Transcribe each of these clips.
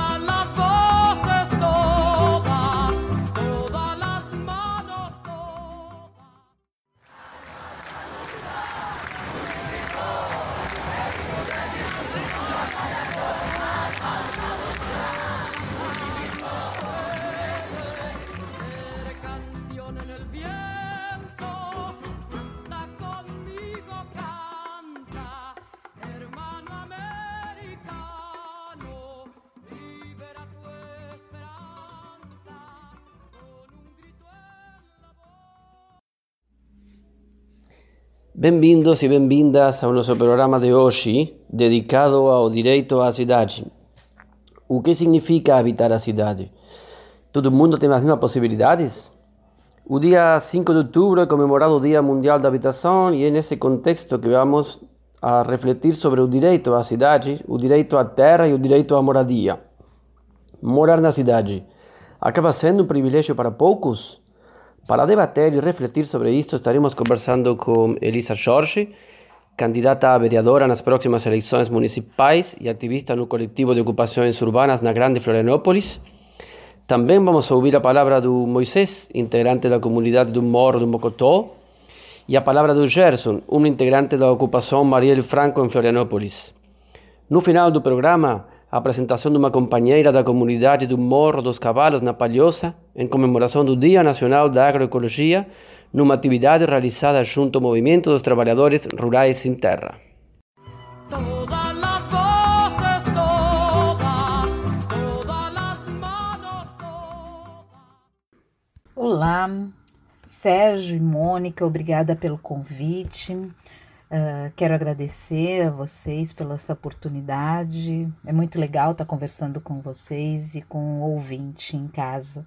our life. Bem-vindos e bem-vindas ao nosso programa de hoje, dedicado ao direito à cidade. O que significa habitar a cidade? Todo mundo tem as mesmas possibilidades? O dia 5 de outubro é comemorado o Dia Mundial da Habitação e é nesse contexto que vamos a refletir sobre o direito à cidade, o direito à terra e o direito à moradia. Morar na cidade acaba sendo um privilégio para poucos? Para debater e refletir sobre isto, estaremos conversando com Elisa Jorge, candidata a vereadora nas próximas eleições municipais e ativista no coletivo de ocupações urbanas na Grande Florianópolis. Também vamos ouvir a palavra do Moisés, integrante da comunidade do Morro do Mocotó, e a palavra do Gerson, um integrante da ocupação Marielle Franco em Florianópolis. No final do programa, a apresentação de uma companheira da comunidade do Morro dos Cavalos, na Palhoça, em comemoração do Dia Nacional da Agroecologia, numa atividade realizada junto ao Movimento dos Trabalhadores Rurais Sem Terra. Olá, Sérgio e Mônica, obrigada pelo convite. Uh, quero agradecer a vocês pela essa oportunidade. É muito legal estar conversando com vocês e com o ouvinte em casa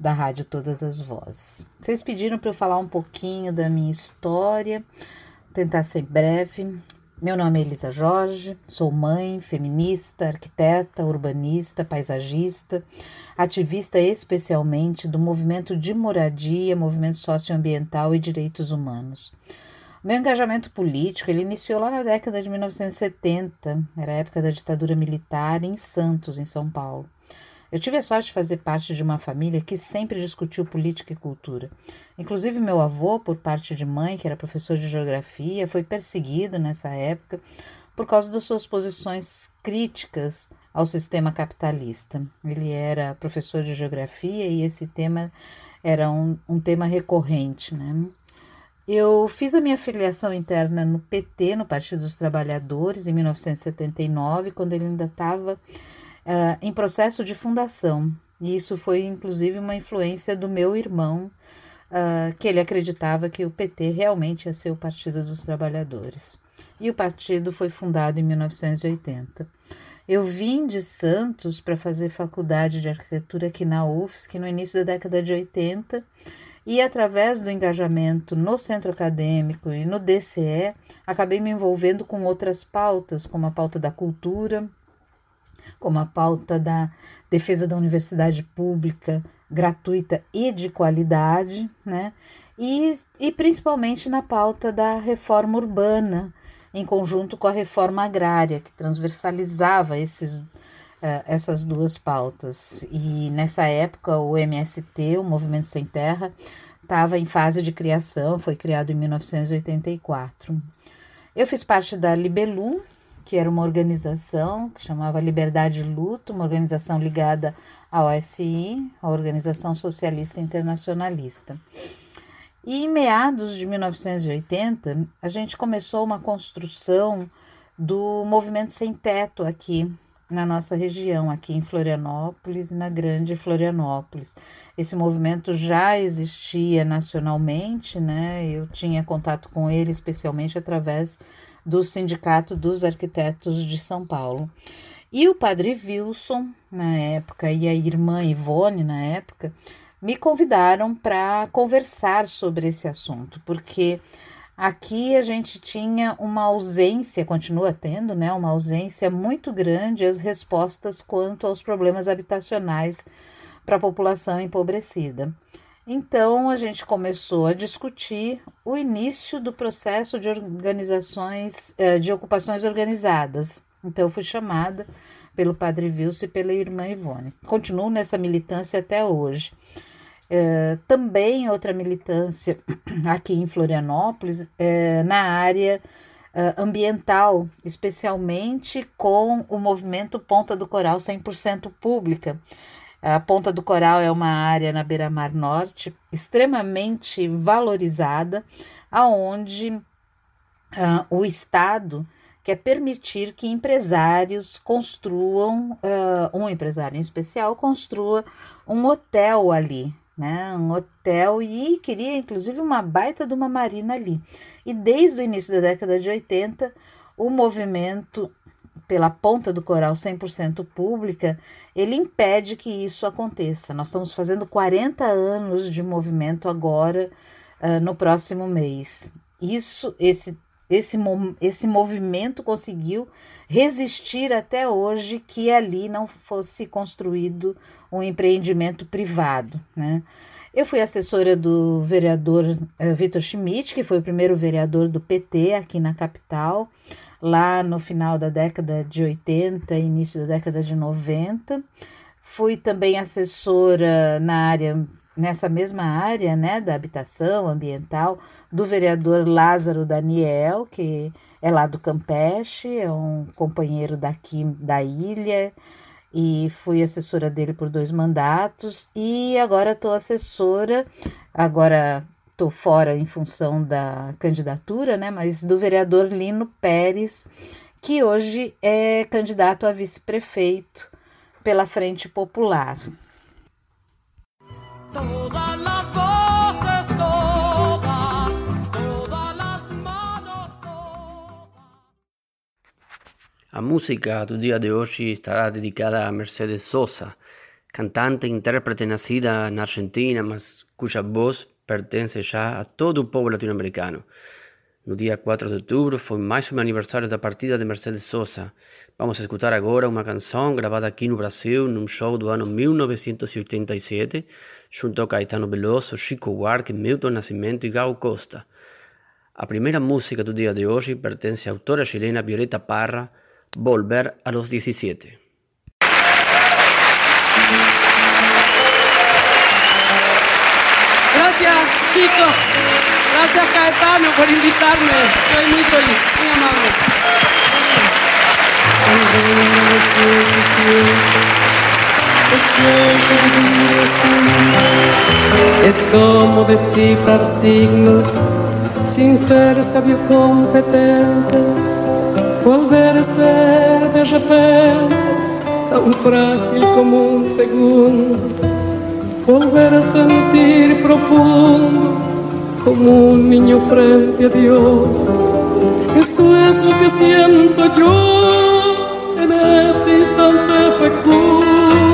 da Rádio Todas as Vozes. Vocês pediram para eu falar um pouquinho da minha história, tentar ser breve. Meu nome é Elisa Jorge, sou mãe, feminista, arquiteta, urbanista, paisagista, ativista especialmente do movimento de moradia, movimento socioambiental e direitos humanos. Meu engajamento político ele iniciou lá na década de 1970, era a época da ditadura militar em Santos, em São Paulo. Eu tive a sorte de fazer parte de uma família que sempre discutiu política e cultura. Inclusive, meu avô, por parte de mãe, que era professor de geografia, foi perseguido nessa época por causa das suas posições críticas ao sistema capitalista. Ele era professor de geografia e esse tema era um, um tema recorrente, né? Eu fiz a minha filiação interna no PT, no Partido dos Trabalhadores, em 1979, quando ele ainda estava uh, em processo de fundação. E isso foi, inclusive, uma influência do meu irmão, uh, que ele acreditava que o PT realmente ia ser o Partido dos Trabalhadores. E o partido foi fundado em 1980. Eu vim de Santos para fazer faculdade de arquitetura aqui na UFSC no início da década de 80 e através do engajamento no centro acadêmico e no DCE, acabei me envolvendo com outras pautas, como a pauta da cultura, como a pauta da defesa da universidade pública gratuita e de qualidade, né? E, e principalmente na pauta da reforma urbana, em conjunto com a reforma agrária, que transversalizava esses essas duas pautas. E nessa época, o MST, o Movimento Sem Terra, estava em fase de criação, foi criado em 1984. Eu fiz parte da Libelum, que era uma organização que chamava Liberdade e Luto, uma organização ligada à OSI, a Organização Socialista Internacionalista. E em meados de 1980, a gente começou uma construção do movimento sem teto aqui na nossa região, aqui em Florianópolis e na Grande Florianópolis. Esse movimento já existia nacionalmente, né? Eu tinha contato com ele especialmente através do Sindicato dos Arquitetos de São Paulo. E o padre Wilson, na época, e a irmã Ivone, na época, me convidaram para conversar sobre esse assunto, porque Aqui a gente tinha uma ausência, continua tendo, né, uma ausência muito grande as respostas quanto aos problemas habitacionais para a população empobrecida. Então a gente começou a discutir o início do processo de organizações, eh, de ocupações organizadas. Então eu fui chamada pelo Padre Wilson e pela irmã Ivone. Continuo nessa militância até hoje. É, também outra militância aqui em Florianópolis, é, na área é, ambiental, especialmente com o movimento Ponta do Coral 100% Pública. A Ponta do Coral é uma área na beira-mar norte extremamente valorizada, aonde uh, o Estado quer permitir que empresários construam, uh, um empresário em especial, construa um hotel ali, né? Um hotel e queria inclusive uma baita de uma marina ali. E desde o início da década de 80, o movimento pela ponta do coral 100% pública, ele impede que isso aconteça. Nós estamos fazendo 40 anos de movimento agora, uh, no próximo mês. Isso, esse, esse, esse movimento conseguiu resistir até hoje que ali não fosse construído um empreendimento privado, né? Eu fui assessora do vereador uh, Vitor Schmidt, que foi o primeiro vereador do PT aqui na capital lá no final da década de 80, início da década de 90. Fui também assessora na área nessa mesma área, né, da habitação ambiental, do vereador Lázaro Daniel, que é lá do Campeche, é um companheiro daqui da ilha, e fui assessora dele por dois mandatos, e agora estou assessora, agora estou fora em função da candidatura, né? Mas do vereador Lino Pérez, que hoje é candidato a vice-prefeito pela Frente Popular. A música do dia de hoje estará dedicada a Mercedes Sosa, cantante e intérprete nascida na Argentina, mas cuja voz pertence já a todo o povo latino-americano. No dia 4 de outubro foi mais um aniversário da partida de Mercedes Sosa. Vamos escutar agora uma canção gravada aqui no Brasil num show do ano 1987, junto a Caetano Veloso, Chico Buarque, Milton Nascimento e Gal Costa. A primeira música do dia de hoje pertence à autora chilena Violeta Parra, Volver a los 17. Gracias, chicos. Gracias, Caetano, por invitarme. Soy muy feliz, muy amable. Es como descifrar signos sin ser sabio competente, volver a ser de repente tan frágil como un segundo. Volver a sentir profundo como un niño frente a Dios. Eso es lo que siento en distante fecundo.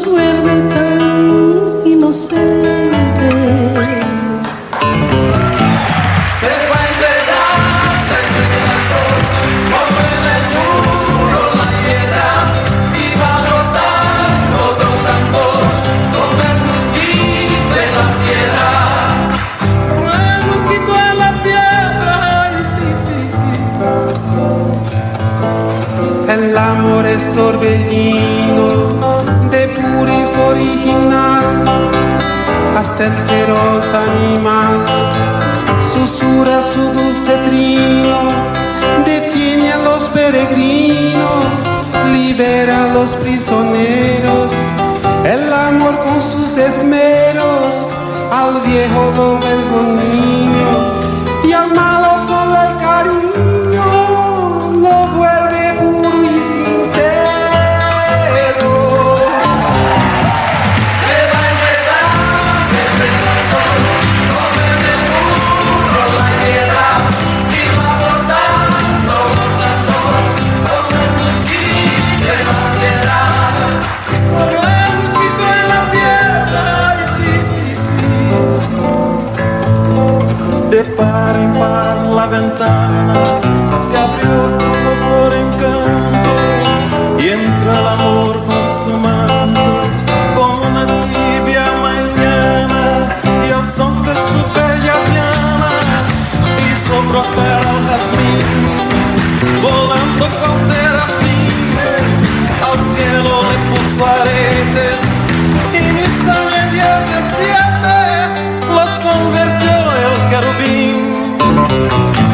nos vuelve tan inocentes. Se va entregando el secreto, por ver el la piedra, y va rotando, rotando, con el mosquito en la piedra. Con el mosquito en la piedra, sí, sí, sí. El amor es torbellino hasta el feroz animal susurra su dulce trino, detiene a los peregrinos, libera a los prisioneros. El amor con sus esmeros al viejo doble con Se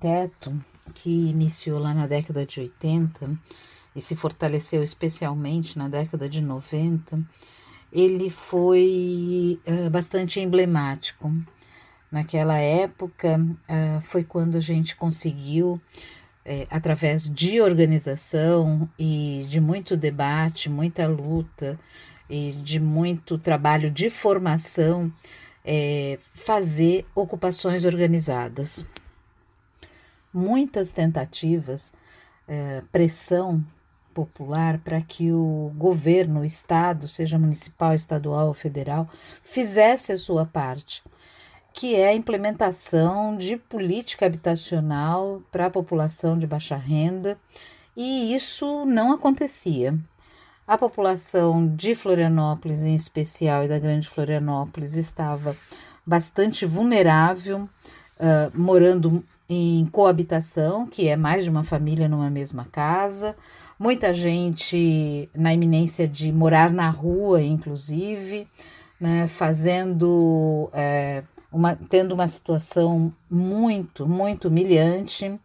teto, que iniciou lá na década de 80 e se fortaleceu especialmente na década de 90, ele foi eh, bastante emblemático. Naquela época, ah, foi quando a gente conseguiu, eh, através de organização e de muito debate, muita luta e de muito trabalho de formação, eh, fazer ocupações organizadas. Muitas tentativas, eh, pressão popular para que o governo, o Estado, seja municipal, estadual ou federal, fizesse a sua parte, que é a implementação de política habitacional para a população de baixa renda, e isso não acontecia. A população de Florianópolis, em especial, e da Grande Florianópolis, estava bastante vulnerável, ah, morando em coabitação, que é mais de uma família numa mesma casa, muita gente na iminência de morar na rua, inclusive, né, fazendo, eh, uma, tendo uma situação muito, muito humilhante.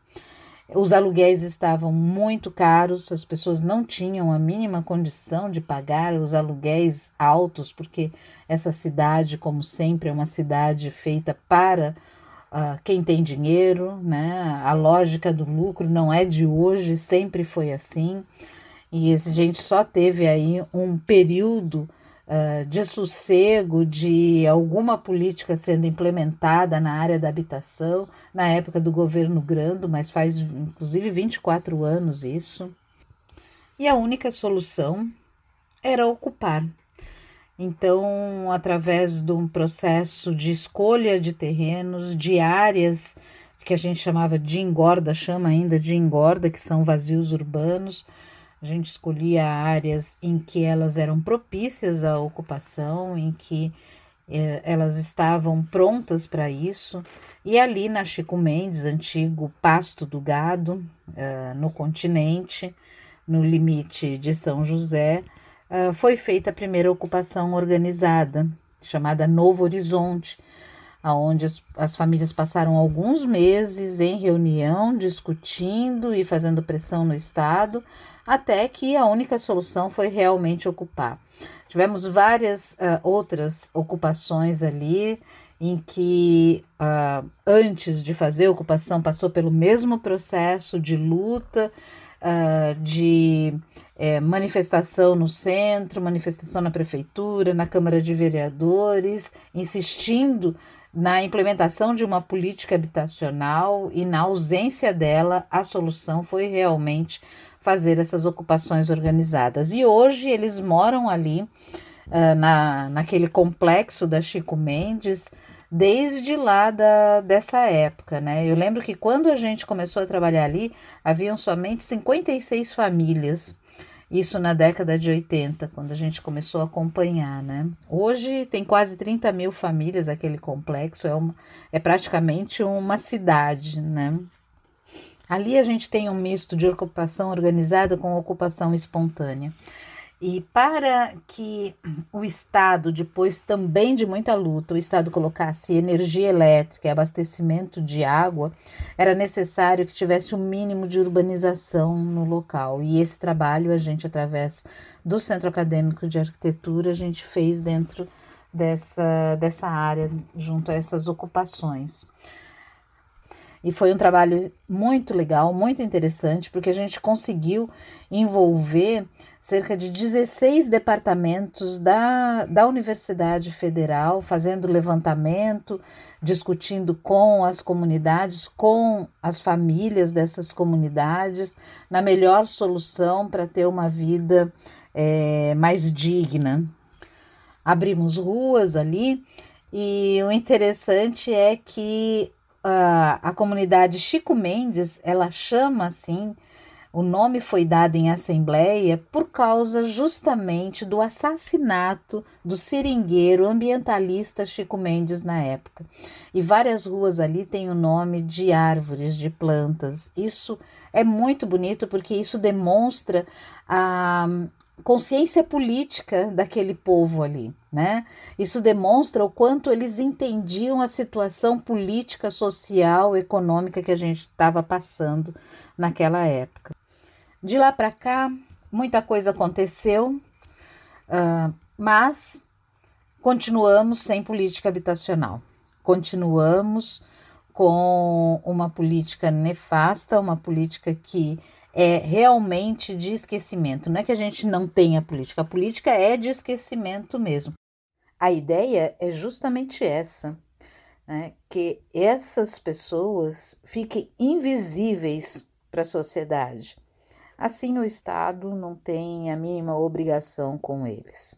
Os aluguéis estavam muito caros, as pessoas não tinham a mínima condição de pagar os aluguéis altos, porque essa cidade, como sempre, é uma cidade feita para ah, quem tem dinheiro, né? A lógica do lucro não é de hoje, sempre foi assim. E a gente só teve aí um período ah, de sossego, de alguma política sendo implementada na área da habitação, na época do governo Grando, mas faz inclusive 24 anos isso. E a única solução era ocupar. Então, através de um processo de escolha de terrenos, de áreas que a gente chamava de engorda, chama ainda de engorda, que são vazios urbanos, a gente escolhia áreas em que elas eram propícias à ocupação, em que eh, elas estavam prontas para isso. E ali na Chico Mendes, antigo pasto do gado, eh, no continente, no limite de São José, ah, foi feita a primeira ocupação organizada, chamada Novo Horizonte, onde as, as famílias passaram alguns meses em reunião, discutindo e fazendo pressão no Estado, até que a única solução foi realmente ocupar. Tivemos várias uh, outras ocupações ali, em que uh, antes de fazer a ocupação passou pelo mesmo processo de luta, uh, de é, manifestação no centro, manifestação na prefeitura, na Câmara de Vereadores, insistindo na implementação de uma política habitacional e na ausência dela, a solução foi realmente fazer essas ocupações organizadas. E hoje eles moram ali, uh, na, naquele complexo da Chico Mendes, desde lá da, dessa época, né? Eu lembro que quando a gente começou a trabalhar ali, haviam somente 56 famílias. Isso na década de 80, quando a gente começou a acompanhar, né? Hoje tem quase 30 mil famílias aquele complexo, é, uma, é praticamente uma cidade, né? Ali a gente tem um misto de ocupação organizada com ocupação espontânea. E para que o Estado, depois também de muita luta, o Estado colocasse energia elétrica e abastecimento de água, era necessário que tivesse um mínimo de urbanização no local. E esse trabalho a gente, através do Centro Acadêmico de Arquitetura, a gente fez dentro dessa, dessa área, junto a essas ocupações. E foi um trabalho muito legal, muito interessante, porque a gente conseguiu envolver cerca de 16 departamentos da, da Universidade Federal, fazendo levantamento, discutindo com as comunidades, com as famílias dessas comunidades, na melhor solução para ter uma vida é, mais digna. Abrimos ruas ali. E o interessante é que a, comunidade Chico Mendes, ela chama assim, o nome foi dado em assembleia por causa justamente do assassinato do seringueiro ambientalista Chico Mendes na época. E várias ruas ali têm o nome de árvores, de plantas. Isso é muito bonito porque isso demonstra a, consciência política daquele povo ali, né? Isso demonstra o quanto eles entendiam a situação política, social, econômica que a gente estava passando naquela época. De lá para cá, muita coisa aconteceu, uh, mas continuamos sem política habitacional. Continuamos com uma política nefasta, uma política que é realmente de esquecimento. Não é que a gente não tenha política, a política é de esquecimento mesmo. A ideia é justamente essa, né? que essas pessoas fiquem invisíveis para a sociedade. Assim, o Estado não tem a mínima obrigação com eles.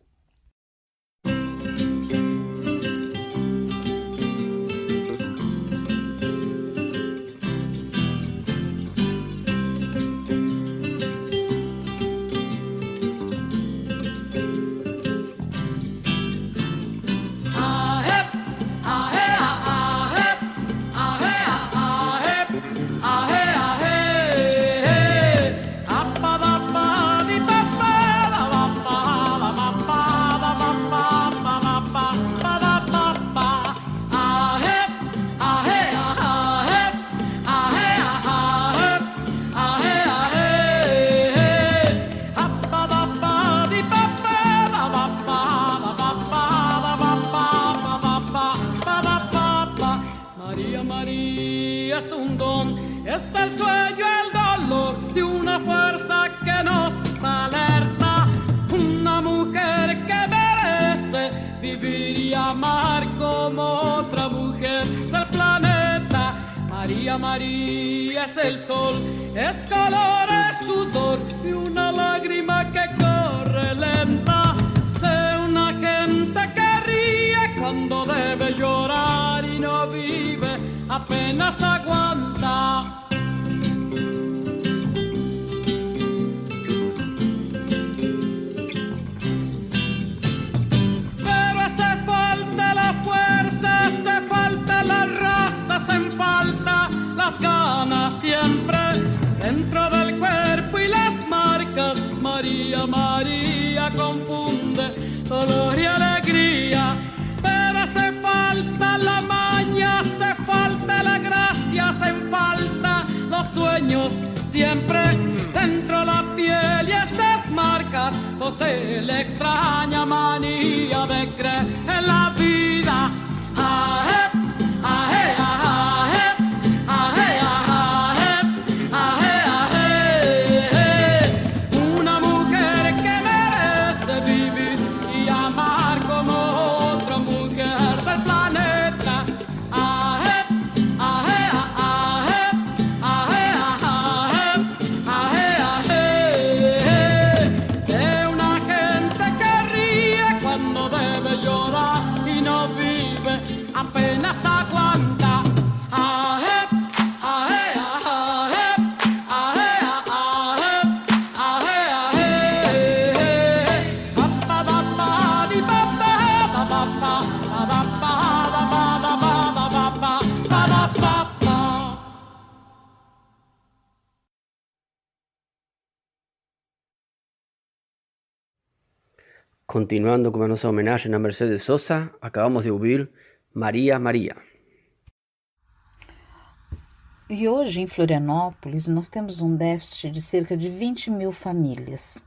el sueño el dolor de una fuerza que nos alerta. Una mujer que merece vivir y amar como otra mujer del planeta. María María es el sol, es calor, es sudor y una lágrima que corre lenta de una gente que ríe cuando debe llorar y no vive, apenas aguanta. Se extraña manía de creer en la Continuando com a nossa homenagem a Mercedes Sosa, acabamos de ouvir Maria Maria. E hoje em Florianópolis nós temos um déficit de cerca de 20 mil famílias.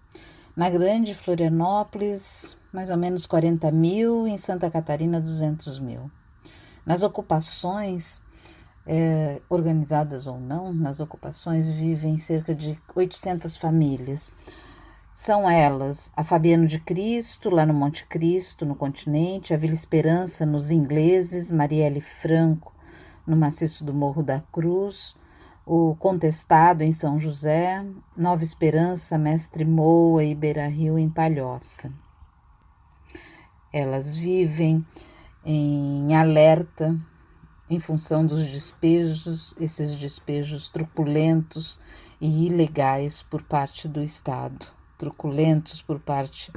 Na grande Florianópolis, mais ou menos 40 mil, em Santa Catarina, 200 mil. Nas ocupações, eh, organizadas ou não, nas ocupações vivem cerca de 800 famílias. São elas a Fabiano de Cristo, lá no Monte Cristo, no continente, a Vila Esperança, nos ingleses, Marielle Franco, no maciço do Morro da Cruz, o Contestado em São José, Nova Esperança, Mestre Moa e Beira Rio em Palhoça. Elas vivem em alerta em função dos despejos, esses despejos truculentos e ilegais por parte do Estado, truculentos por parte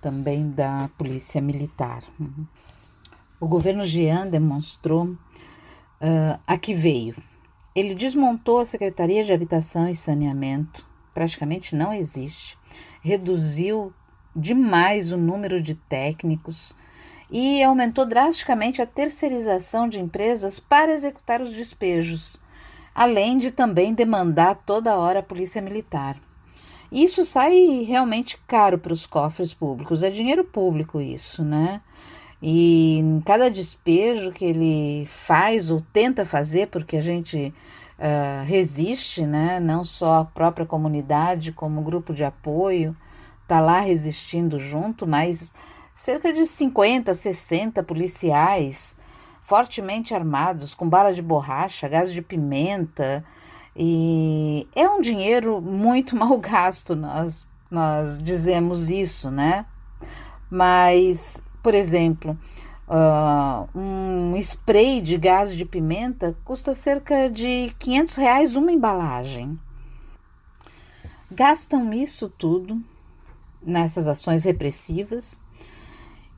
também da Polícia Militar. O governo Jean demonstrou uh, a que veio. Ele desmontou a Secretaria de Habitação e Saneamento, praticamente não existe, reduziu demais o número de técnicos e aumentou drasticamente a terceirização de empresas para executar os despejos, além de também demandar toda hora a Polícia Militar. Isso sai realmente caro para os cofres públicos, é dinheiro público isso, né? E em cada despejo que ele faz ou tenta fazer, porque a gente uh, resiste, né? Não só a própria comunidade, como o grupo de apoio, tá lá resistindo junto, mas cerca de 50, 60 policiais fortemente armados, com bala de borracha, gás de pimenta, e é um dinheiro muito mal gasto, nós, nós dizemos isso, né? Mas por exemplo, uh, um spray de gás de pimenta custa cerca de 500 reais uma embalagem. Gastam isso tudo nessas ações repressivas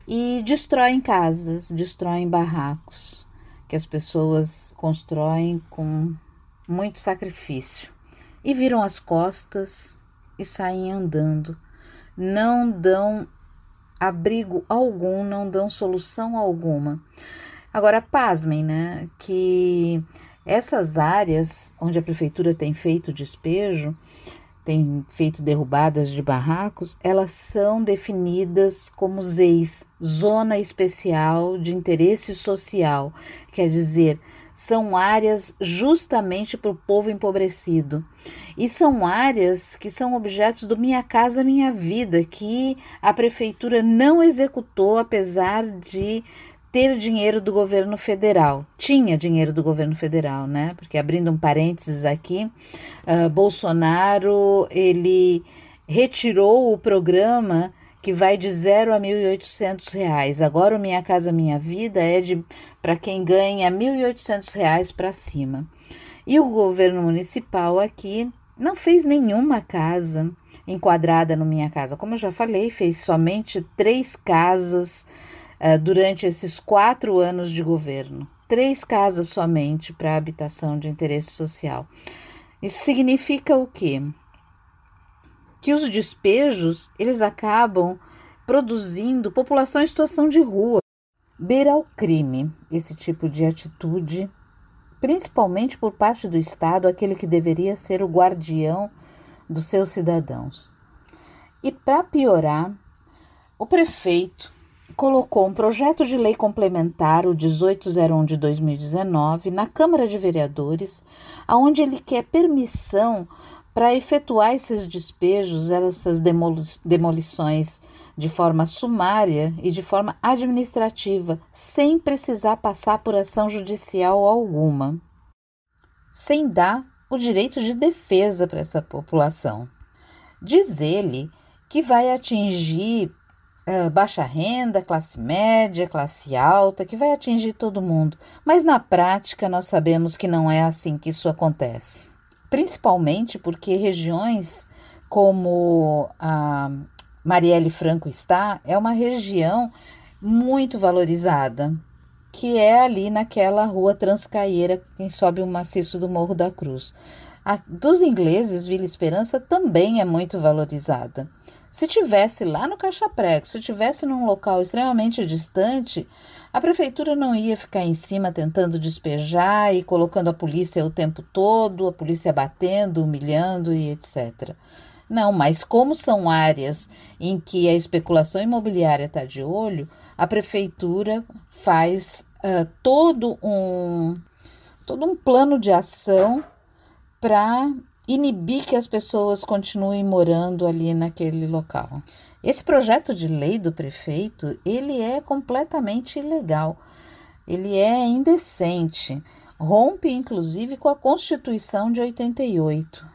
e destroem casas, destroem barracos que as pessoas constroem com muito sacrifício e viram as costas e saem andando. Não dão abrigo algum, não dão solução alguma. Agora, pasmem, né? Que essas áreas onde a prefeitura tem feito despejo, tem feito derrubadas de barracos, elas são definidas como ZEIS, Zona Especial de Interesse Social, quer dizer, são áreas justamente para o povo empobrecido. E são áreas que são objetos do Minha Casa Minha Vida, que a prefeitura não executou, apesar de ter dinheiro do governo federal. Tinha dinheiro do governo federal, né? Porque abrindo um parênteses aqui, uh, Bolsonaro ele retirou o programa que vai de zero a 1.800 reais. Agora o Minha Casa Minha Vida é de para quem ganha 1.800 reais para cima. E o governo municipal aqui não fez nenhuma casa enquadrada no Minha Casa. Como eu já falei, fez somente três casas uh, durante esses quatro anos de governo. Três casas somente para habitação de interesse social. Isso significa o quê? Que os despejos eles acabam produzindo população em situação de rua. Beira ao crime esse tipo de atitude, principalmente por parte do Estado, aquele que deveria ser o guardião dos seus cidadãos. E para piorar, o prefeito colocou um projeto de lei complementar, o 1801 de 2019, na Câmara de Vereadores, aonde ele quer permissão para efetuar esses despejos, essas demolições de forma sumária e de forma administrativa, sem precisar passar por ação judicial alguma, sem dar o direito de defesa para essa população. Diz ele que vai atingir uh, baixa renda, classe média, classe alta, que vai atingir todo mundo, mas na prática nós sabemos que não é assim que isso acontece. Principalmente porque regiões como a Marielle Franco está, é uma região muito valorizada, que é ali naquela rua Transcaieira, quem sobe o maciço do Morro da Cruz. A dos ingleses, Vila Esperança também é muito valorizada. Se tivesse lá no Caixa Prego, se tivesse num local extremamente distante, a prefeitura não ia ficar em cima tentando despejar e colocando a polícia o tempo todo, a polícia batendo, humilhando e etc. Não, mas como são áreas em que a especulação imobiliária está de olho, a prefeitura faz uh, todo um todo um plano de ação para inibir que as pessoas continuem morando ali naquele local. Esse projeto de lei do prefeito, ele é completamente ilegal. Ele é indecente, rompe inclusive com a Constituição de 88.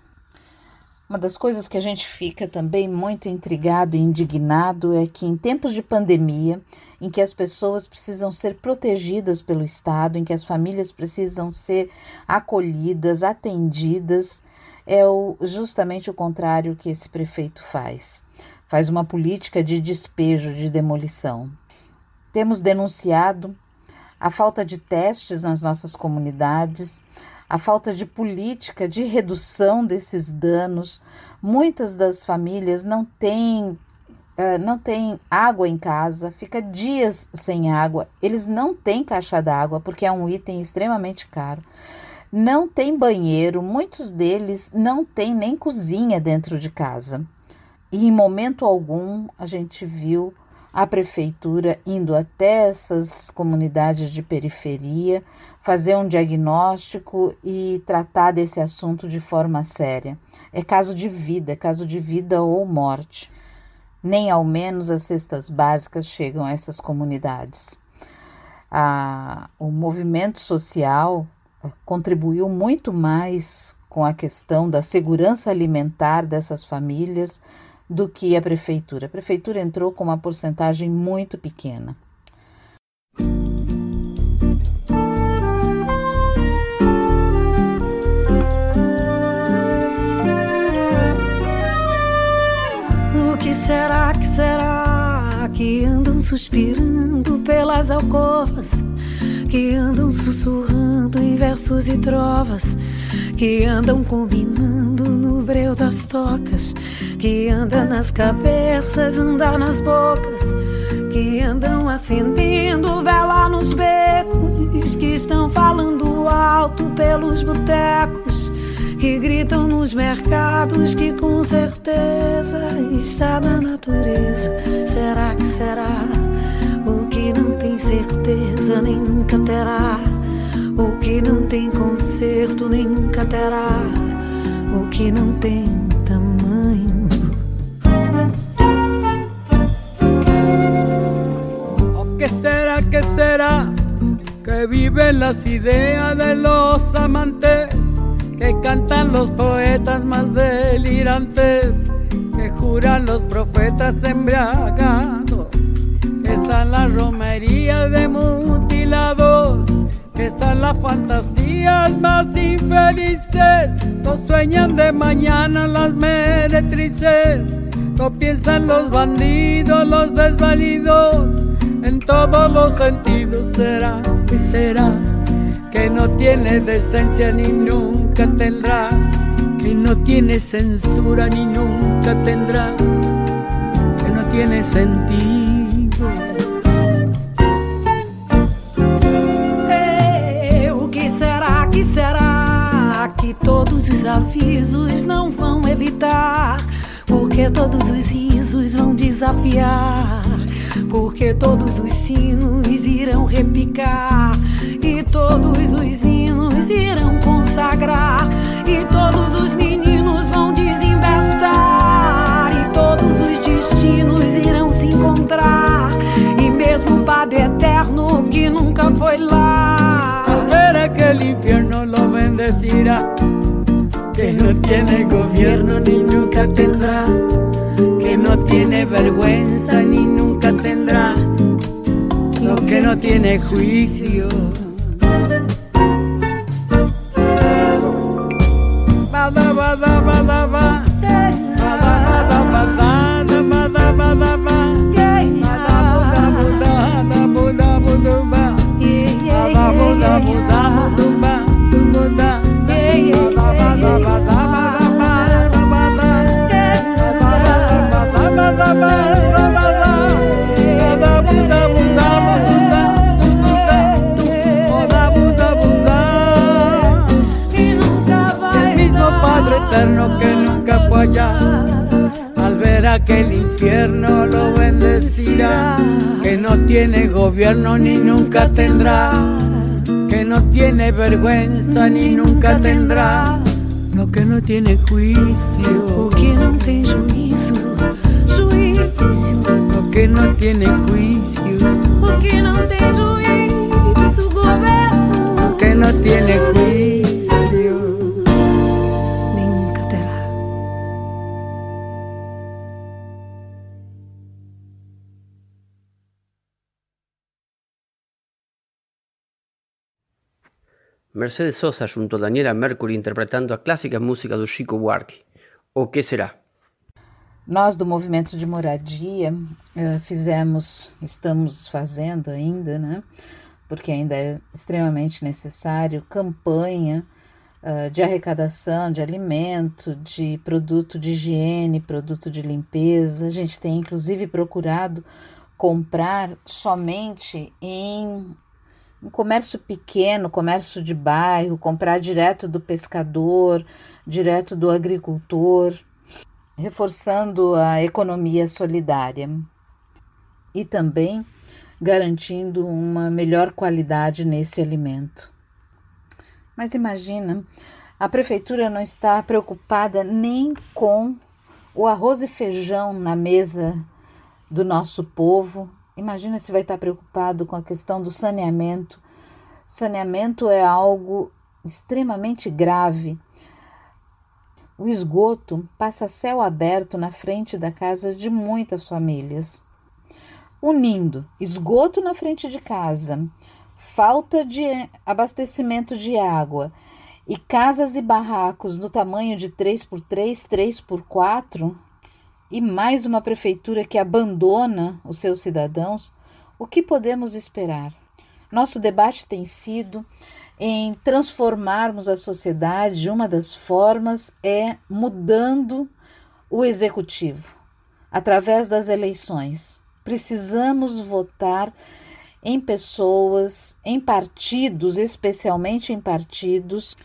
Uma das coisas que a gente fica também muito intrigado e indignado é que, em tempos de pandemia, em que as pessoas precisam ser protegidas pelo Estado, em que as famílias precisam ser acolhidas, atendidas, é o, justamente o contrário que esse prefeito faz. Faz uma política de despejo, de demolição. Temos denunciado a falta de testes nas nossas comunidades, a falta de política de redução desses danos. Muitas das famílias não têm Uh, não tem água em casa, fica dias sem água, eles não têm caixa d'água porque é um item extremamente caro. Não tem banheiro, muitos deles não têm nem cozinha dentro de casa. E em momento algum a gente viu a prefeitura indo até essas comunidades de periferia, fazer um diagnóstico e tratar desse assunto de forma séria. É caso de vida, é caso de vida ou morte. Nem ao menos as cestas básicas chegam a essas comunidades. A, o movimento social contribuiu muito mais com a questão da segurança alimentar dessas famílias do que a prefeitura. A prefeitura entrou com uma porcentagem muito pequena. O que será que andam suspirando pelas alcovas? Que andam sussurrando em versos e trovas, que andam combinando no breu das tocas, que anda nas cabeças, anda nas bocas, que andam acendendo vela nos becos, que estão falando alto pelos botecos, que gritam nos mercados, que com certeza está na natureza. Será que será? O que não tem certeza nunca terá. O que não tem conserto nunca terá. O que não tem ¿Qué será, qué será? Que viven las ideas de los amantes, que cantan los poetas más delirantes, que juran los profetas embriagados, están las romerías de mutilados, que están las fantasías más infelices, no sueñan de mañana las meretrices, no piensan los bandidos, los desvalidos en todos los sentidos será y será que no tiene decencia ni nunca tendrá, que no tiene censura ni nunca tendrá, que no tiene sentido. Eh, o que será, que será que todos os avisos não vão evitar? Porque todos os risos vão desafiar, porque todos os sinos irão repicar, e todos os hinos irão consagrar, e todos os meninos vão desinvestar, e todos os destinos irão se encontrar, e mesmo o Padre Eterno que nunca foi lá. Al ver aquel infierno lo bendecirá. Que no tiene gobierno ni nunca tendrá. Que no tiene vergüenza ni nunca no tiene juicio. Aquel infierno lo bendecirá, que no tiene gobierno ni nunca tendrá, que no tiene vergüenza ni nunca tendrá, lo que no tiene juicio, O que não tem juízo, juízo. lo que no tiene juicio, O que não tem juízo, governo. lo que no tiene juicio. Mercedes Sosa junto a Daniela Mercury interpretando a clássica música do Chico Buarque. O que será? Nós do Movimento de Moradia eh, fizemos, estamos fazendo ainda, né? Porque ainda é extremamente necessário, campanha eh, de arrecadação de alimento, de produto de higiene, produto de limpeza. A gente tem inclusive procurado comprar somente em um comércio pequeno, comércio de bairro, comprar direto do pescador, direto do agricultor, reforçando a economia solidária e também garantindo uma melhor qualidade nesse alimento. Mas imagina, a prefeitura não está preocupada nem com o arroz e feijão na mesa do nosso povo. Imagina se vai estar preocupado com a questão do saneamento. Saneamento é algo extremamente grave. O esgoto passa céu aberto na frente da casa de muitas famílias. Unindo esgoto na frente de casa, falta de abastecimento de água e casas e barracos no tamanho de 3x3, 3x4, e mais uma prefeitura que abandona os seus cidadãos, o que podemos esperar? Nosso debate tem sido em transformarmos a sociedade, uma das formas é mudando o executivo através das eleições. Precisamos votar em pessoas, em partidos, especialmente em partidos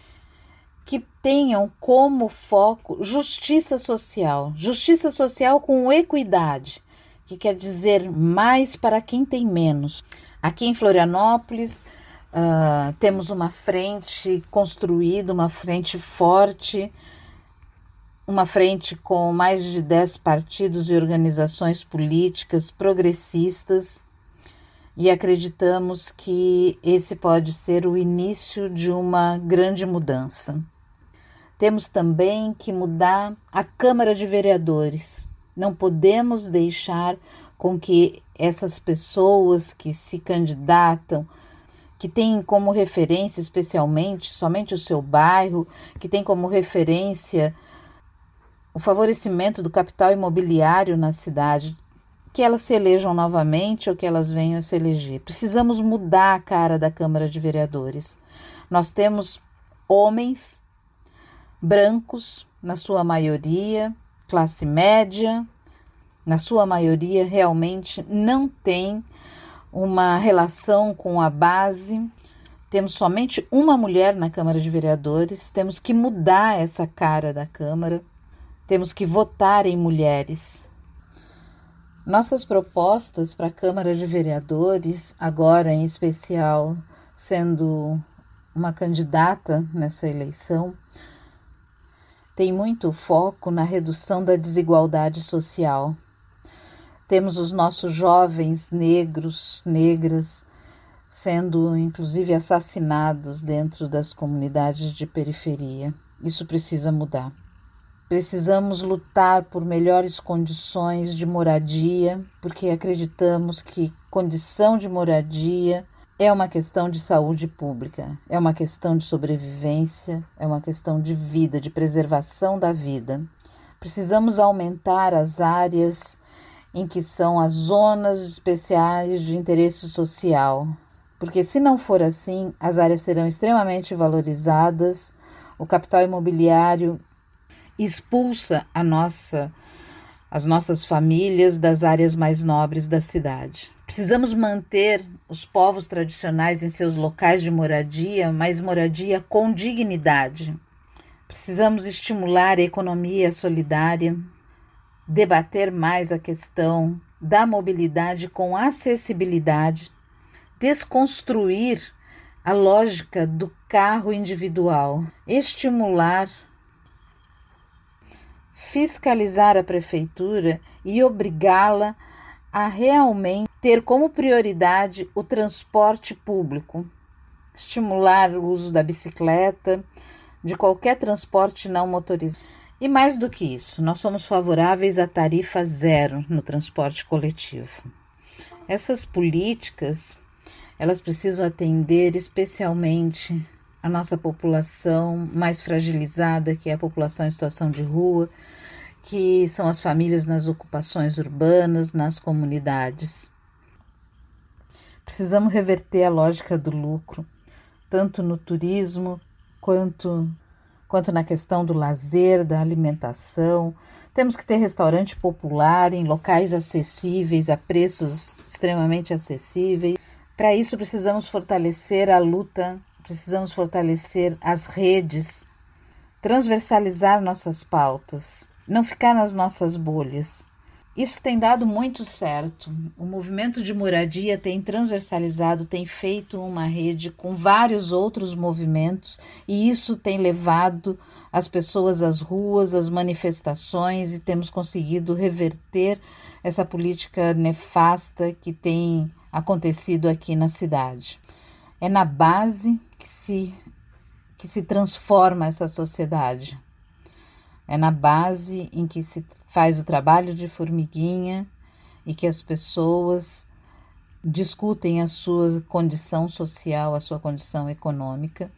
tenham como foco justiça social, justiça social com equidade, que quer dizer mais para quem tem menos. Aqui em Florianópolis, Uh, temos uma frente construída, uma frente forte, uma frente com mais de 10 partidos e organizações políticas progressistas, e acreditamos que esse pode ser o início de uma grande mudança. Temos também que mudar a Câmara de Vereadores. Não podemos deixar com que essas pessoas que se candidatam que tem como referência especialmente somente o seu bairro, que tem como referência o favorecimento do capital imobiliário na cidade, que elas se elejam novamente ou que elas venham a se eleger. Precisamos mudar a cara da Câmara de Vereadores. Nós temos homens brancos, na sua maioria, classe média, na sua maioria realmente não tem uma relação com a base. Temos somente uma mulher na Câmara de Vereadores, temos que mudar essa cara da Câmara. Temos que votar em mulheres. Nossas propostas para a Câmara de Vereadores, agora em especial sendo uma candidata nessa eleição, tem muito foco na redução da desigualdade social. Temos os nossos jovens negros, negras, sendo inclusive assassinados dentro das comunidades de periferia. Isso precisa mudar. Precisamos lutar por melhores condições de moradia, porque acreditamos que condição de moradia é uma questão de saúde pública, é uma questão de sobrevivência, é uma questão de vida, de preservação da vida. Precisamos aumentar as áreas em que são as zonas especiais de interesse social, porque se não for assim, as áreas serão extremamente valorizadas, o capital imobiliário expulsa nossa as nossas famílias das áreas mais nobres da cidade. Precisamos manter os povos tradicionais em seus locais de moradia, mas moradia com dignidade. Precisamos estimular a economia solidária, debater mais a questão da mobilidade com acessibilidade, desconstruir a lógica do carro individual, estimular fiscalizar a prefeitura e obrigá-la a realmente ter como prioridade o transporte público, estimular o uso da bicicleta, de qualquer transporte não motorizado. E mais do que isso, nós somos favoráveis à tarifa zero no transporte coletivo. Essas políticas, elas precisam atender especialmente a nossa população mais fragilizada, que é a população em situação de rua, que são as famílias nas ocupações urbanas, nas comunidades. Precisamos reverter a lógica do lucro, tanto no turismo quanto quanto na questão do lazer, da alimentação. Temos que ter restaurante popular em locais acessíveis, a preços extremamente acessíveis. Para isso, precisamos fortalecer a luta, precisamos fortalecer as redes, transversalizar nossas pautas, não ficar nas nossas bolhas. Isso tem dado muito certo. O movimento de moradia tem transversalizado, tem feito uma rede com vários outros movimentos, e isso tem levado as pessoas às ruas, às manifestações, e temos conseguido reverter essa política nefasta que tem acontecido aqui na cidade. É na base que se, que se transforma essa sociedade. É na base em que se faz o trabalho de formiguinha e que as pessoas discutem a sua condição social, a sua condição econômica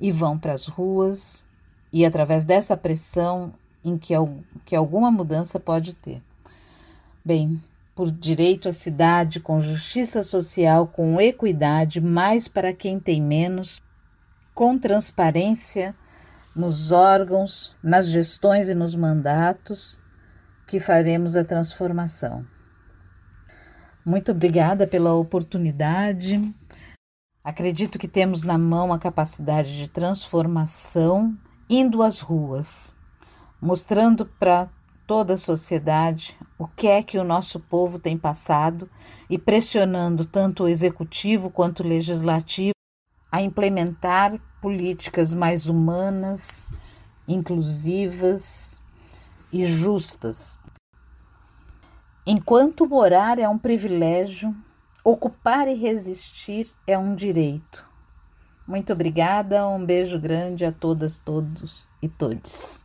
e vão para as ruas e através dessa pressão em que, que alguma mudança pode ter. Bem, por direito à cidade, com justiça social, com equidade, mais para quem tem menos, com transparência nos órgãos, nas gestões e nos mandatos que faremos a transformação. Muito obrigada pela oportunidade. Acredito que temos na mão a capacidade de transformação indo às ruas, mostrando para toda a sociedade o que é que o nosso povo tem passado e pressionando tanto o executivo quanto o legislativo a implementar políticas mais humanas, inclusivas e justas. Enquanto morar é um privilégio, ocupar e resistir é um direito. Muito obrigada, um beijo grande a todas, todos e todes.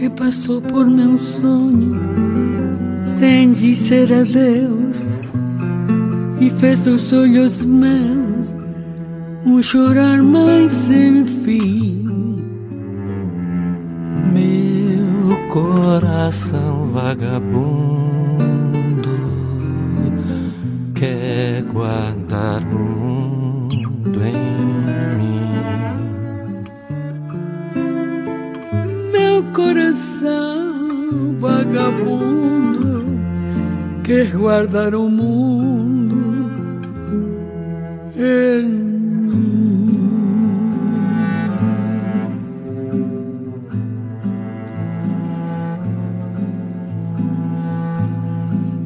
que passou por meu sonho sem dizer adeus e fez dos olhos meus um chorar mais sem fim. Meu coração vagabundo quer guardar o mundo Meu coração vagabundo quer guardar o mundo em mim.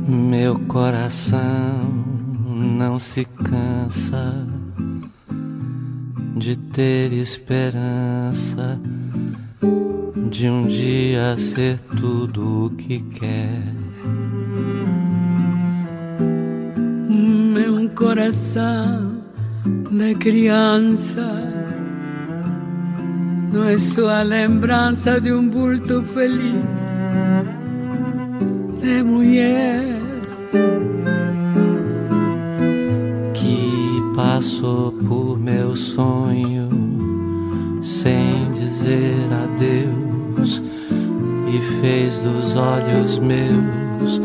Meu coração não se cansa de ter esperança de um dia ser tudo o que quer. Meu coração de criança não é só a lembrança de um bulto feliz de mulher que passou por meu sonho sem dizer adeus e fez dos olhos meus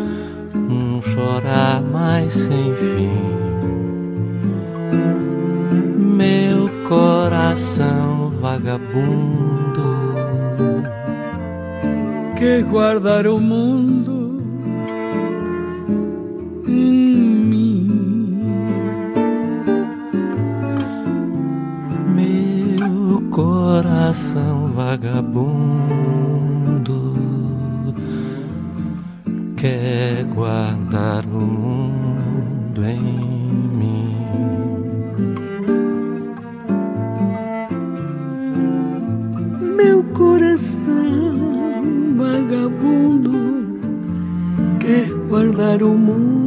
um chorar mais sem fim. Meu coração vagabundo que guardar o mundo em mim. Meu coração vagabundo quer guardar o mundo em mim. Meu coração vagabundo quer guardar o mundo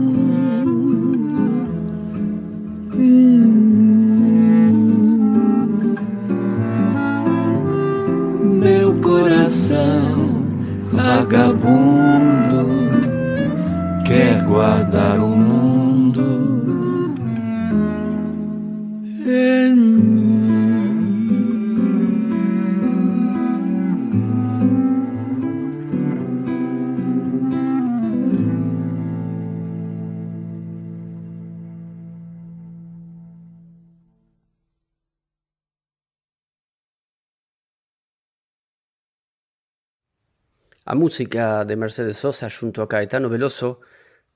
música de Mercedes Sosa junto a Caetano Veloso,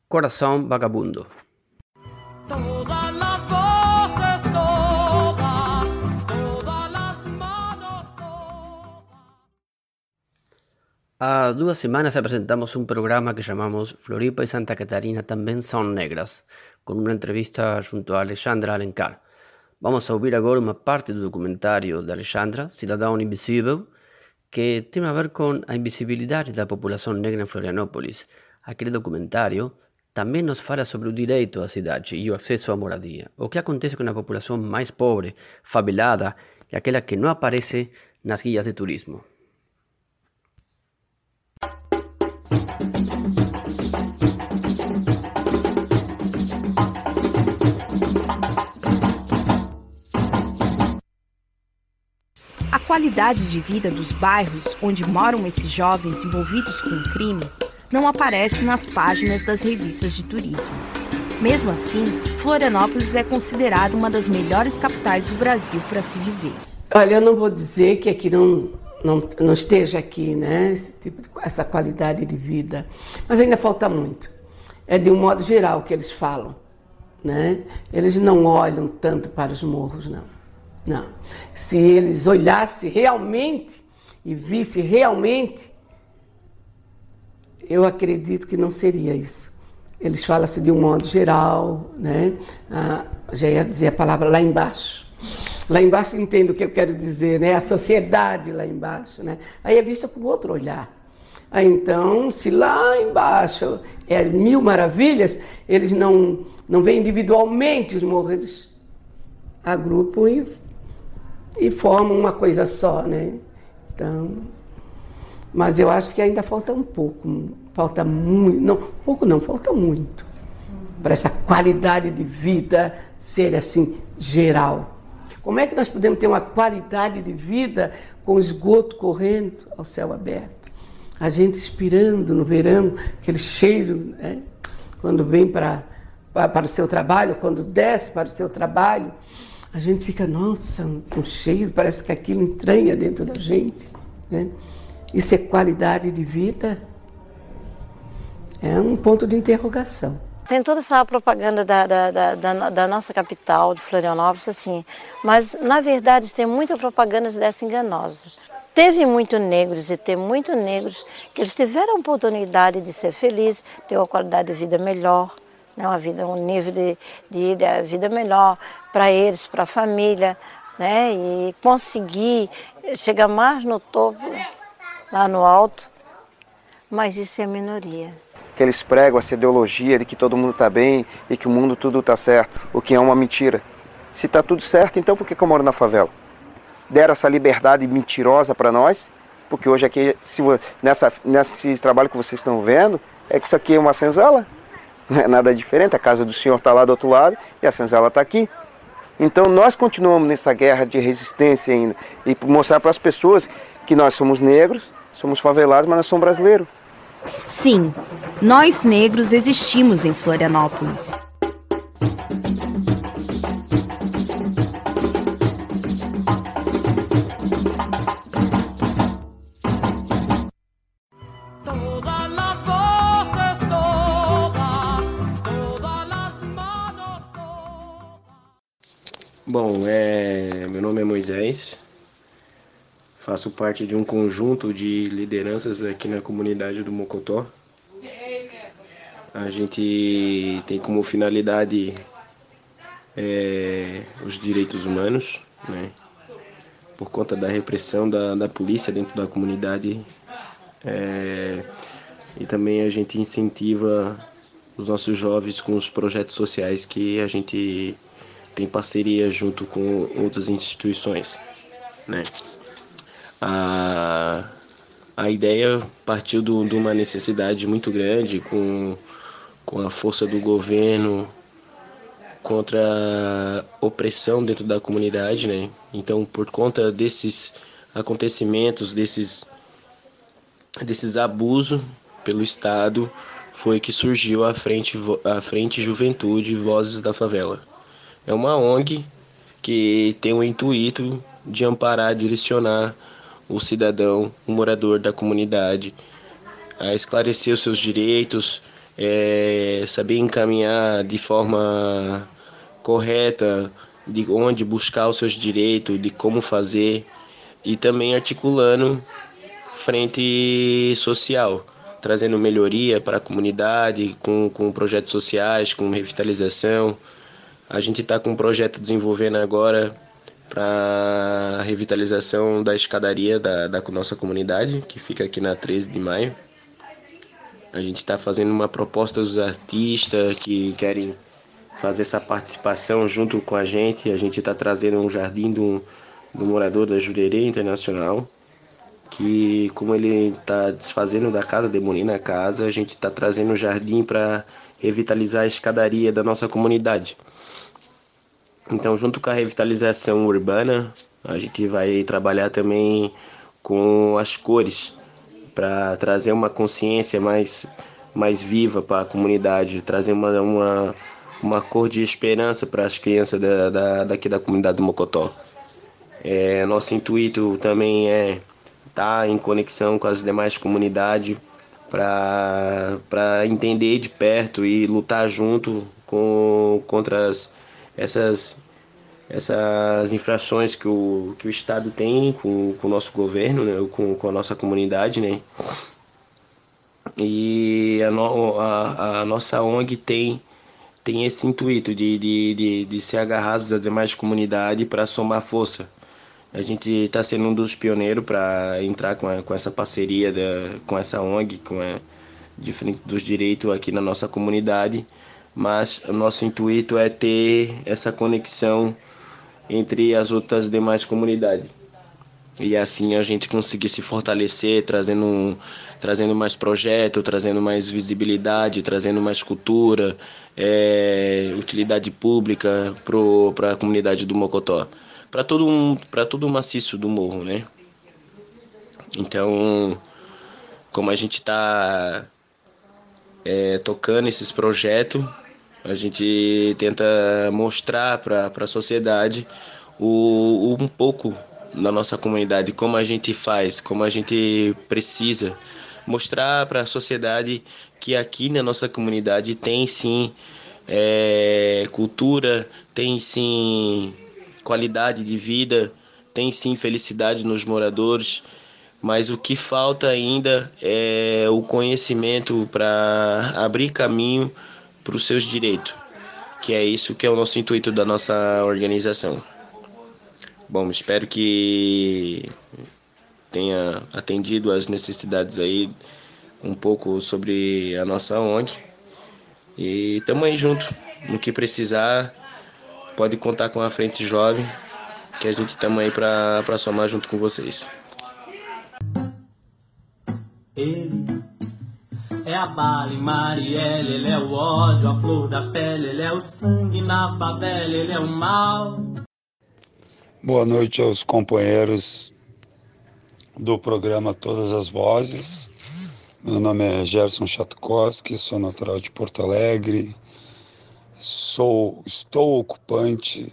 Corazón Vagabundo. Todas las voces, todas, todas las manos, todas. Há duas semanas apresentamos um programa que chamamos Floripa e Santa Catarina também são negras, com uma entrevista junto a Alexandra Alencar. Vamos a ouvir agora uma parte do documentário de Alexandra, Cidadão Invisível, que tem a ver com a invisibilidade da população negra em Florianópolis. Aquele documentário também nos fala sobre o direito à cidade e o acesso à moradia. O que acontece com a população mais pobre, favelada aquela que não aparece nas guias de turismo. Qualidade de vida dos bairros onde moram esses jovens envolvidos com o crime não aparece nas páginas das revistas de turismo. Mesmo assim, Florianópolis é considerada uma das melhores capitais do Brasil para se viver. Olha, eu não vou dizer que aqui não, não, não esteja aqui, né? Tipo de- essa qualidade de vida, mas ainda falta muito. É de um modo geral que eles falam, né? Eles não olham tanto para os morros, não. Não. Se eles olhassem realmente e vissem realmente, eu acredito que não seria isso. Eles falam assim de um modo geral, né? Ah, já ia dizer a palavra lá embaixo. Lá embaixo entendo o que eu quero dizer, né? A sociedade lá embaixo, né? Aí é vista por outro olhar. Aí então, se lá embaixo é mil maravilhas, eles não, não veem individualmente os morros, eles agrupam e, e formam uma coisa só, né? Então, mas eu acho que ainda falta um pouco, falta muito, não, pouco não, falta muito para essa qualidade de vida ser assim geral. Como é que nós podemos ter uma qualidade de vida com o esgoto correndo ao céu aberto? A gente expirando no verão, aquele cheiro, né? quando vem para, para o seu trabalho, quando desce para o seu trabalho, a gente fica, nossa, um cheiro, parece que aquilo entranha dentro da gente. Né? Isso é qualidade de vida? É um ponto de interrogação. Tem toda essa propaganda da, da, da, da, nossa capital, de Florianópolis, assim, mas na verdade tem muita propaganda dessa enganosa. Teve muito negros e tem muito negros que eles tiveram a oportunidade de ser felizes, ter uma qualidade de vida melhor, né, uma vida, um nível de, de, de vida melhor para eles, para a família, né, e conseguir chegar mais no topo, lá no alto, mas isso é minoria. Que eles pregam essa ideologia de que todo mundo está bem e que o mundo tudo está certo, o que é uma mentira. Se está tudo certo, então por que, que eu moro na favela? Deram essa liberdade mentirosa para nós, porque hoje aqui, se, nessa, nesse trabalho que vocês estão vendo, é que isso aqui é uma senzala, não é nada diferente, a casa do senhor está lá do outro lado e a senzala está aqui. Então nós continuamos nessa guerra de resistência ainda e mostrar para as pessoas que nós somos negros, somos favelados, mas nós somos brasileiros. Sim, nós negros existimos em Florianópolis. Bom, é, meu nome é Moisés, Faço parte de um conjunto de lideranças aqui na comunidade do Mocotó. A gente tem como finalidade é, os direitos humanos, né? por conta da repressão da, da polícia dentro da comunidade. É, e também a gente incentiva os nossos jovens com os projetos sociais que a gente tem parceria junto com outras instituições. Né? A, a ideia partiu do, de uma necessidade muito grande com, com a força do governo contra a opressão dentro da comunidade, né? Então, por conta desses acontecimentos, desses, desses abusos pelo Estado, foi que surgiu a Frente, a Frente Juventude Vozes da Favela. É uma ONG que tem o intuito de amparar, direcionar o cidadão, o morador da comunidade, a esclarecer os seus direitos, é, saber encaminhar de forma correta de onde buscar os seus direitos, de como fazer e também articulando frente social, trazendo melhoria para a comunidade, com, com projetos sociais, com revitalização. A gente está com um projeto desenvolvendo agora para revitalização da escadaria da, da nossa comunidade, que fica aqui na 13 de maio. A gente está fazendo uma proposta dos artistas que querem fazer essa participação junto com a gente. A gente está trazendo um jardim do, do morador da Jurerê Internacional, que como ele está desfazendo da casa, demolindo a casa, a gente está trazendo um jardim para revitalizar a escadaria da nossa comunidade. Então, junto com a revitalização urbana, a gente vai trabalhar também com as cores para trazer uma consciência mais, mais viva para a comunidade, trazer uma, uma, uma cor de esperança para as crianças da, da, daqui da comunidade do Mocotó. É, nosso intuito também é estar tá em conexão com as demais comunidades para entender de perto e lutar junto com, contra as essas, essas infrações que o, que o Estado tem com, com o nosso governo, né, com, com a nossa comunidade, né? E a, no, a, a nossa ONG tem, tem esse intuito de, de, de, de se agarrar às demais comunidades para somar força. A gente está sendo um dos pioneiros para entrar com, a, com essa parceria da, com essa ONG, com a, de frente dos direitos aqui na nossa comunidade mas o nosso intuito é ter essa conexão entre as outras demais comunidades. E assim a gente conseguir se fortalecer, trazendo, trazendo mais projeto, trazendo mais visibilidade, trazendo mais cultura, é, utilidade pública para a comunidade do Mocotó. Para todo, um, todo o maciço do morro, né? Então, como a gente está é, tocando esses projetos, a gente tenta mostrar para a sociedade o, um pouco na nossa comunidade, como a gente faz, como a gente precisa mostrar para a sociedade que aqui na nossa comunidade tem sim é, cultura, tem sim qualidade de vida, tem sim felicidade nos moradores, mas o que falta ainda é o conhecimento para abrir caminho para os seus direitos, que é isso que é o nosso intuito da nossa organização. Bom, espero que tenha atendido as necessidades aí um pouco sobre a nossa ONG. E estamos aí junto. No que precisar, pode contar com a Frente Jovem, que a gente estamos aí para somar junto com vocês. Ele é a bala em Marielle, ele é o ódio, a flor da pele, ele é o sangue na favela, ele é o mal. Boa noite aos companheiros do programa Todas as Vozes. Meu nome é Gerson Chatkowski, sou natural de Porto Alegre. Sou, estou ocupante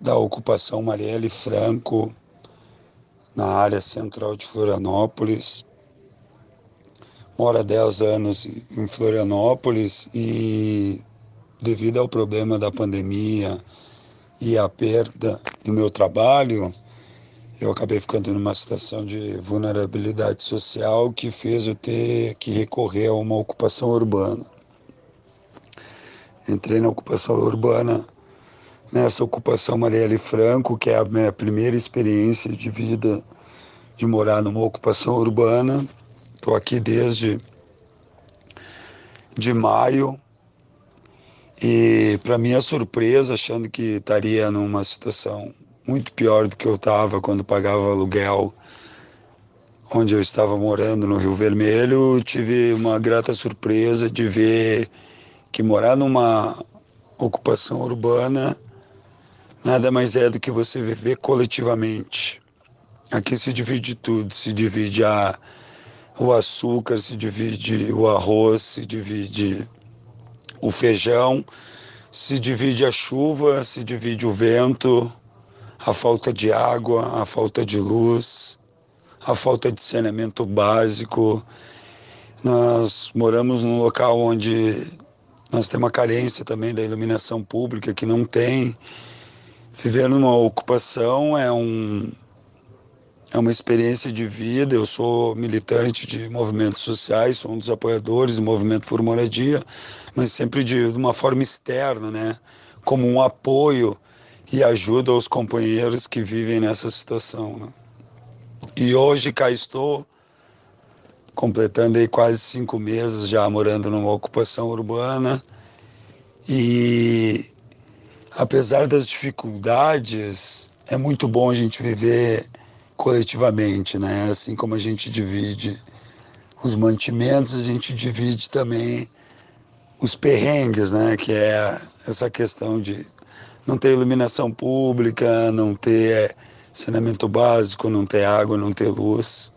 da ocupação Marielle Franco na área central de Florianópolis. Moro há 10 anos em Florianópolis e devido ao problema da pandemia, e a perda do meu trabalho, eu acabei ficando numa situação de vulnerabilidade social que fez eu ter que recorrer a uma ocupação urbana. Entrei na ocupação urbana, nessa ocupação Marielle Franco, que é a minha primeira experiência de vida de morar numa ocupação urbana. Estou aqui desde de maio e para minha surpresa, achando que estaria numa situação muito pior do que eu estava quando pagava aluguel onde eu estava morando no Rio Vermelho, tive uma grata surpresa de ver que morar numa ocupação urbana nada mais é do que você viver coletivamente. Aqui se divide tudo, se divide a, o açúcar, se divide o arroz, se divide o feijão, se divide a chuva, se divide o vento, a falta de água, a falta de luz, a falta de saneamento básico. Nós moramos num local onde nós temos uma carência também da iluminação pública que não tem. Viver numa ocupação é um é uma experiência de vida. Eu sou militante de movimentos sociais, sou um dos apoiadores do movimento por moradia, mas sempre de, de uma forma externa, né? Como um apoio e ajuda aos companheiros que vivem nessa situação. Né? E hoje cá estou, completando aí quase cinco meses já morando numa ocupação urbana e apesar das dificuldades, é muito bom a gente viver coletivamente, né? Assim como a gente divide os mantimentos, a gente divide também os perrengues, né? Que é essa questão de não ter iluminação pública, não ter saneamento básico, não ter água, não ter luz.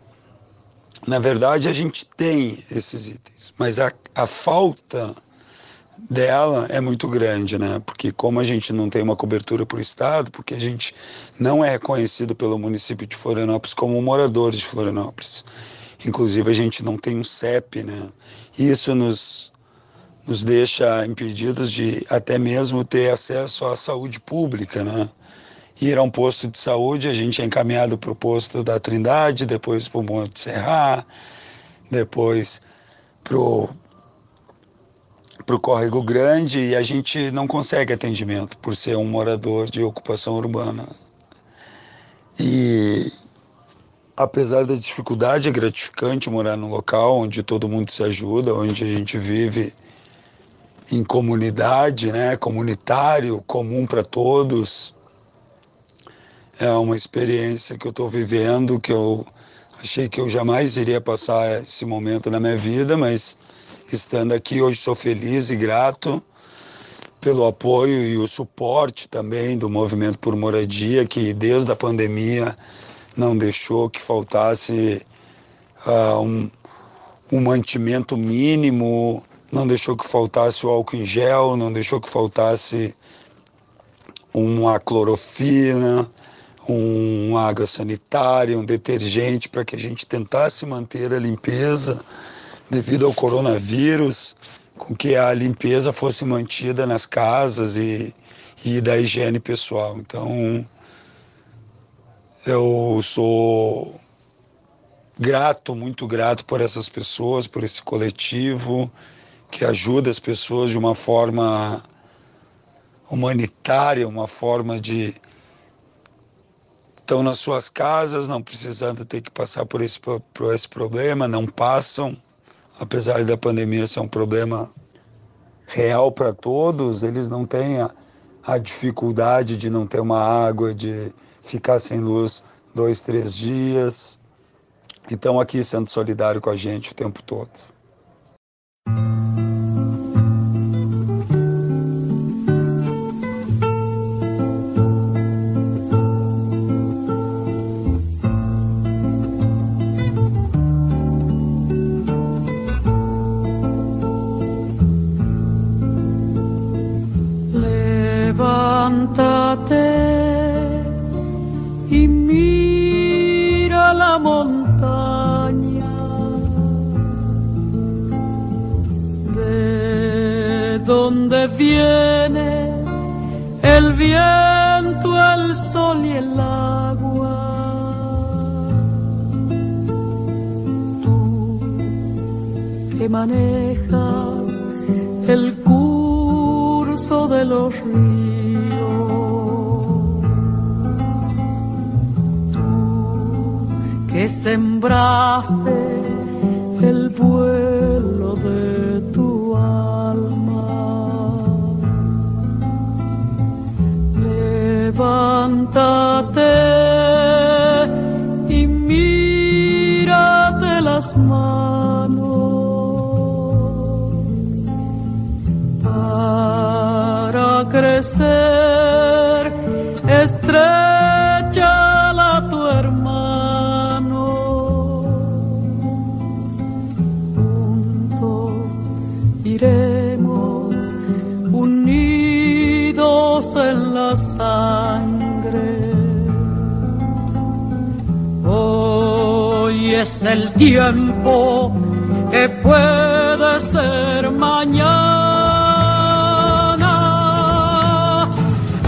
Na verdade, a gente tem esses itens, mas a, a falta dela é muito grande, né? Porque como a gente não tem uma cobertura por estado, porque a gente não é reconhecido pelo município de Florianópolis como moradores de Florianópolis. Inclusive a gente não tem um CEP, né? Isso nos nos deixa impedidos de até mesmo ter acesso à saúde pública, né? Ir a um posto de saúde, a gente é encaminhado para o posto da Trindade, depois para o Monte Serra, depois para o Córrego Grande e a gente não consegue atendimento por ser um morador de ocupação urbana. E apesar da dificuldade, é gratificante morar num local onde todo mundo se ajuda, onde a gente vive em comunidade, né, comunitário, comum para todos. É uma experiência que eu estou vivendo, que eu achei que eu jamais iria passar esse momento na minha vida, mas estando aqui hoje sou feliz e grato pelo apoio e o suporte também do movimento por moradia, que desde a pandemia não deixou que faltasse uh, um, um mantimento mínimo, não deixou que faltasse o álcool em gel, não deixou que faltasse uma clorofina, uma água sanitária, um detergente para que a gente tentasse manter a limpeza devido ao coronavírus, com que a limpeza fosse mantida nas casas e, e da higiene pessoal. Então, eu sou grato, muito grato por essas pessoas, por esse coletivo que ajuda as pessoas de uma forma humanitária, uma forma de estão nas suas casas, não precisando ter que passar por esse, por esse problema, não passam, apesar da pandemia ser um problema real para todos, eles não têm a, a dificuldade de não ter uma água, de ficar sem luz dois, três dias. Então aqui sendo solidário com a gente o tempo todo. el viento, el sol y el agua. Tú que manejas el curso de los ríos. Tú que sembraste el vuelo levántate y mírate las manos para crecer. Estrechala a tu hermano. Juntos iré. Es el tiempo que puede ser mañana.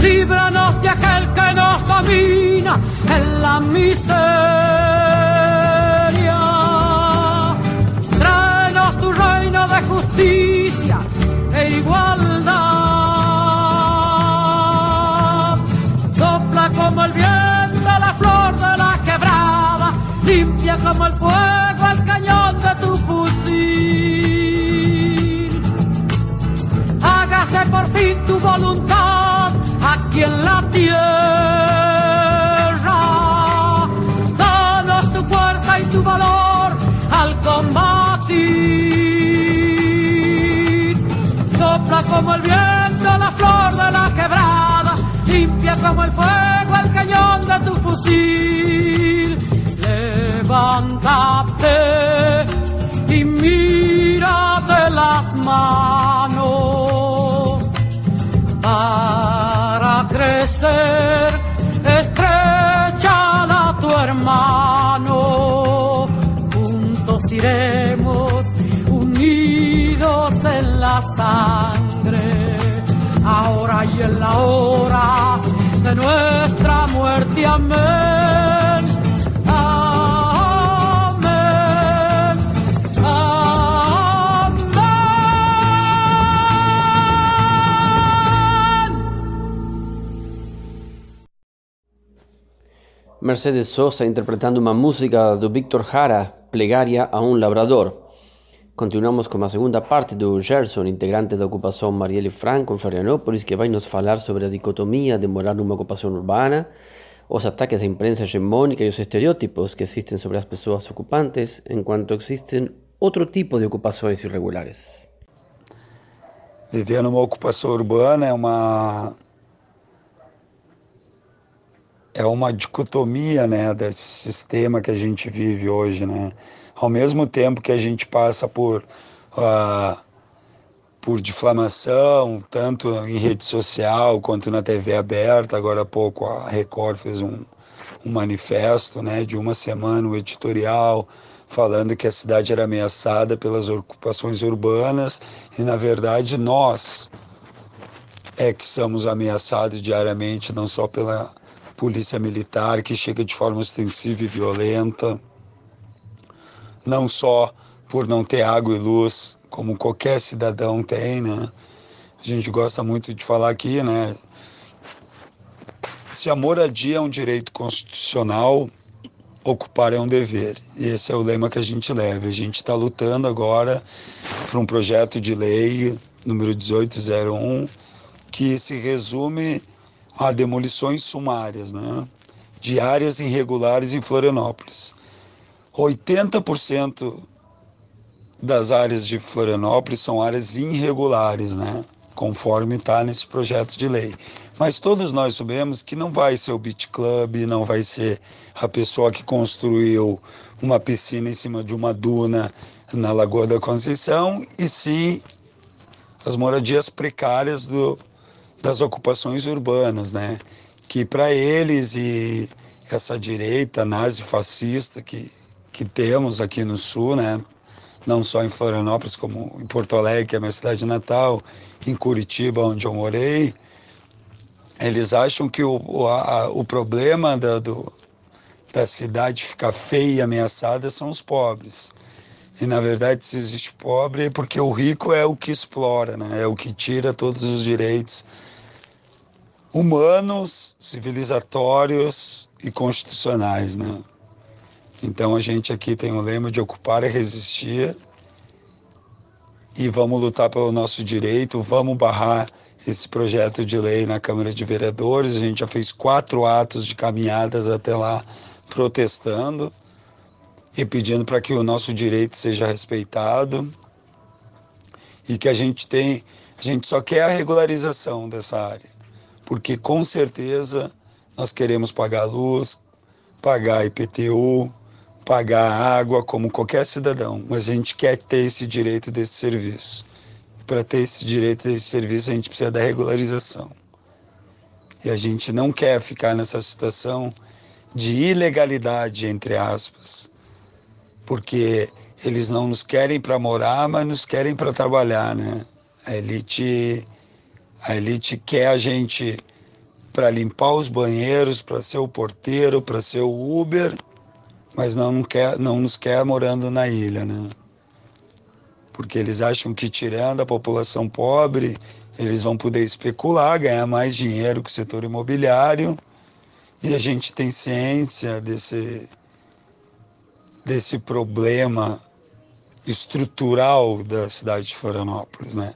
Líbranos de aquel que nos domina en la miseria. Como el fuego el cañón de tu fusil. Hágase por fin tu voluntad aquí en la tierra. Danos tu fuerza y tu valor al combatir. Sopla como el viento la flor de la quebrada, limpia como el fuego el cañón de tu fusil levántate y mira de las manos para crecer. Estrecha a tu hermano, juntos iremos unidos en la sangre, ahora y en la hora de nuestra muerte. Amén. Mercedes Sosa interpretando uma música do Victor Jara, Plegaria a um Labrador. Continuamos com a segunda parte do Gerson, integrante da ocupação Marielle Franco em Florianópolis, que vai nos falar sobre a dicotomia de morar numa ocupação urbana os ataques da imprensa hegemônica e os estereótipos que existem sobre as pessoas ocupantes, enquanto existem outro tipo de ocupações irregulares. Viver numa ocupação urbana é uma é uma dicotomia, né, desse sistema que a gente vive hoje, né? Ao mesmo tempo que a gente passa por uh, por difamação, tanto em rede social quanto na TV aberta. Agora há pouco a Record fez um, um manifesto né, de uma semana, um editorial, falando que a cidade era ameaçada pelas ocupações urbanas e, na verdade, nós é que somos ameaçados diariamente, não só pela polícia militar, que chega de forma ostensiva e violenta, não só por não ter água e luz, como qualquer cidadão tem, né? A gente gosta muito de falar aqui, né? Se a moradia é um direito constitucional, ocupar é um dever. E esse é o lema que a gente leva. A gente está lutando agora por um projeto de lei número 1801 que se resume a demolições sumárias, né? De áreas irregulares em Florianópolis. 80% das áreas de Florianópolis são áreas irregulares, né? Conforme está nesse projeto de lei. Mas todos nós sabemos que não vai ser o Beach Club, não vai ser a pessoa que construiu uma piscina em cima de uma duna na Lagoa da Conceição, e sim as moradias precárias do, das ocupações urbanas, né? Que para eles e essa direita nazi-fascista que, que temos aqui no Sul, né? não só em Florianópolis, como em Porto Alegre, que é a minha cidade natal, em Curitiba, onde eu morei, eles acham que o, a, o problema da, do, da cidade ficar feia e ameaçada são os pobres. E na verdade, se existe pobre, é porque o rico é o que explora, né? é o que tira todos os direitos humanos, civilizatórios e constitucionais. Né? Então a gente aqui tem o lema de ocupar e resistir e vamos lutar pelo nosso direito, vamos barrar esse projeto de lei na Câmara de Vereadores. A gente já fez quatro atos de caminhadas até lá protestando e pedindo para que o nosso direito seja respeitado e que a gente tem, a gente só quer a regularização dessa área, porque com certeza nós queremos pagar luz, pagar IPTU, pagar água como qualquer cidadão, mas a gente quer ter esse direito desse serviço. Para ter esse direito desse serviço, a gente precisa da regularização. E a gente não quer ficar nessa situação de ilegalidade, entre aspas, porque eles não nos querem para morar, mas nos querem para trabalhar, né? A elite, a elite quer a gente para limpar os banheiros, para ser o porteiro, para ser o Uber mas não, quer, não nos quer morando na ilha, né? Porque eles acham que tirando a população pobre, eles vão poder especular, ganhar mais dinheiro com o setor imobiliário. E a gente tem ciência desse, desse problema estrutural da cidade de Florianópolis, né?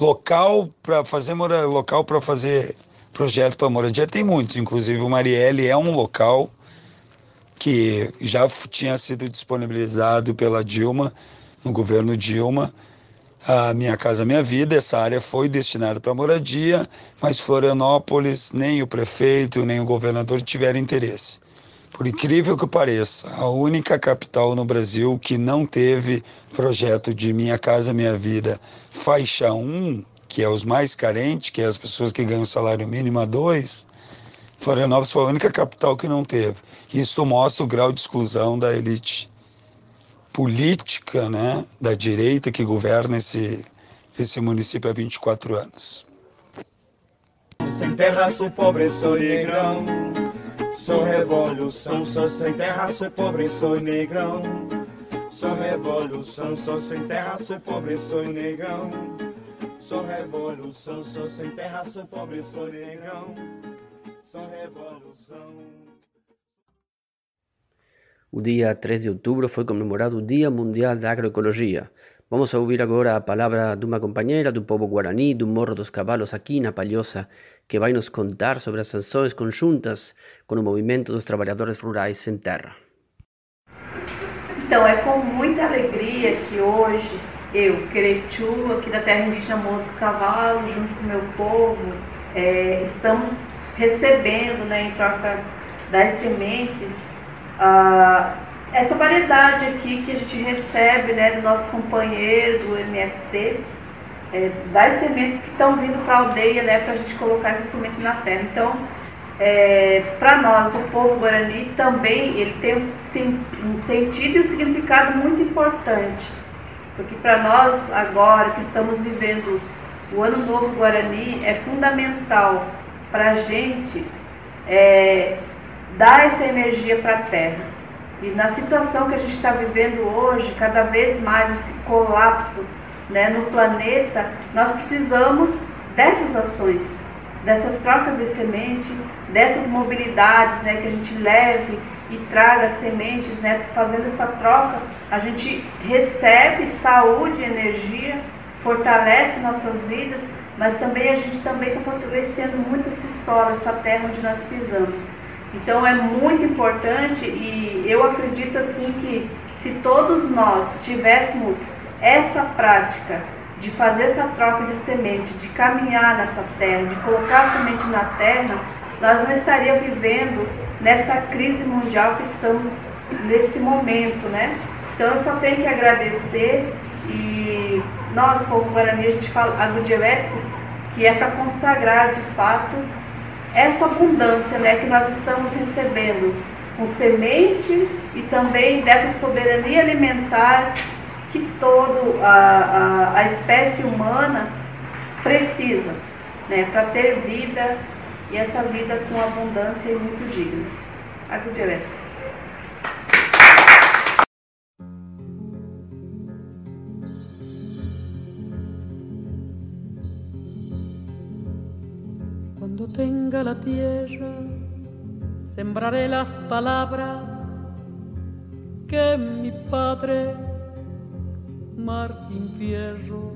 Local para fazer local para fazer projeto para moradia tem muitos, inclusive o Marielle é um local que já tinha sido disponibilizado pela Dilma, no governo Dilma, a Minha Casa Minha Vida, essa área foi destinada para moradia, mas Florianópolis, nem o prefeito, nem o governador tiveram interesse. Por incrível que pareça, a única capital no Brasil que não teve projeto de Minha Casa Minha Vida faixa 1, que é os mais carentes, que é as pessoas que ganham salário mínimo a 2, Florianópolis foi a única capital que não teve. Isso mostra o grau de exclusão da elite política, né, da direita que governa esse, esse município há 24 anos. Sem terra sou pobre, sou negrão. Sou revolução, sou sem terra, sou pobre, sou negrão. Sou revolução, sou sem terra, sou pobre, sou negrão. Sou revolução, sou sem terra, sou pobre, sou negrão. O dia 3 de outubro foi comemorado o Dia Mundial da Agroecologia. Vamos a ouvir agora a palavra de uma companheira do povo guarani do Morro dos Cavalos aqui na Palhoça, que vai nos contar sobre as ações conjuntas com o movimento dos trabalhadores rurais sem terra. Então, é com muita alegria que hoje eu, Querechu, aqui da terra indígena Morro dos Cavalos, junto com o meu povo, é, estamos recebendo, né, em troca das sementes, essa variedade aqui que a gente recebe né, do nosso companheiro do MST, é, das sementes que estão vindo para a aldeia né, para a gente colocar essa semente na terra. Então, é, para nós, o povo guarani, também ele tem um, sentido e um significado muito importante. Porque para nós, agora que estamos vivendo o Ano Novo Guarani, é fundamental para a gente é, dar essa energia para a terra. E na situação que a gente está vivendo hoje, cada vez mais esse colapso né, no planeta, nós precisamos dessas ações, dessas trocas de semente, dessas mobilidades, né, que a gente leve e traga sementes, né, fazendo essa troca, a gente recebe saúde, energia, fortalece nossas vidas, mas também a gente também está fortalecendo muito esse solo, essa terra onde nós pisamos. Então é muito importante e eu acredito assim que se todos nós tivéssemos essa prática de fazer essa troca de semente, de caminhar nessa terra, de colocar semente na terra, nós não estaríamos vivendo nessa crise mundial que estamos nesse momento, né? Então eu só tenho que agradecer e nós, povo Guarani, a gente fala agrodialético, que é para consagrar de fato essa abundância né, que nós estamos recebendo com semente e também dessa soberania alimentar que toda a, a, espécie humana precisa né, para ter vida e essa vida com abundância e muito digna. Água direto. Cuando tenga la tierra, sembraré las palabras que mi padre Martín Fierro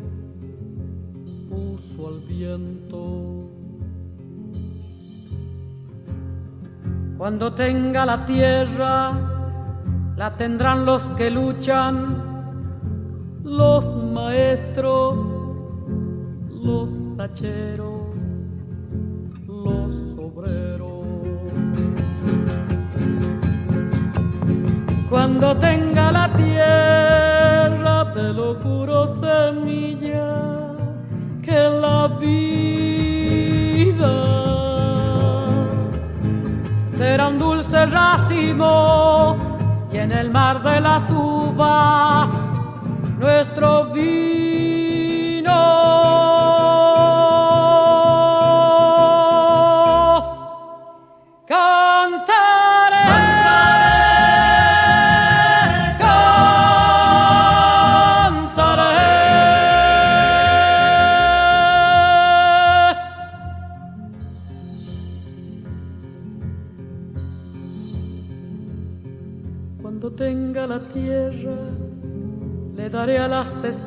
puso al viento. Cuando tenga la tierra, la tendrán los que luchan, los maestros, los hacheros los obreros. Cuando tenga la tierra, semilla, que la vida será un dulce racimo y en el mar de las uvas nuestro vino.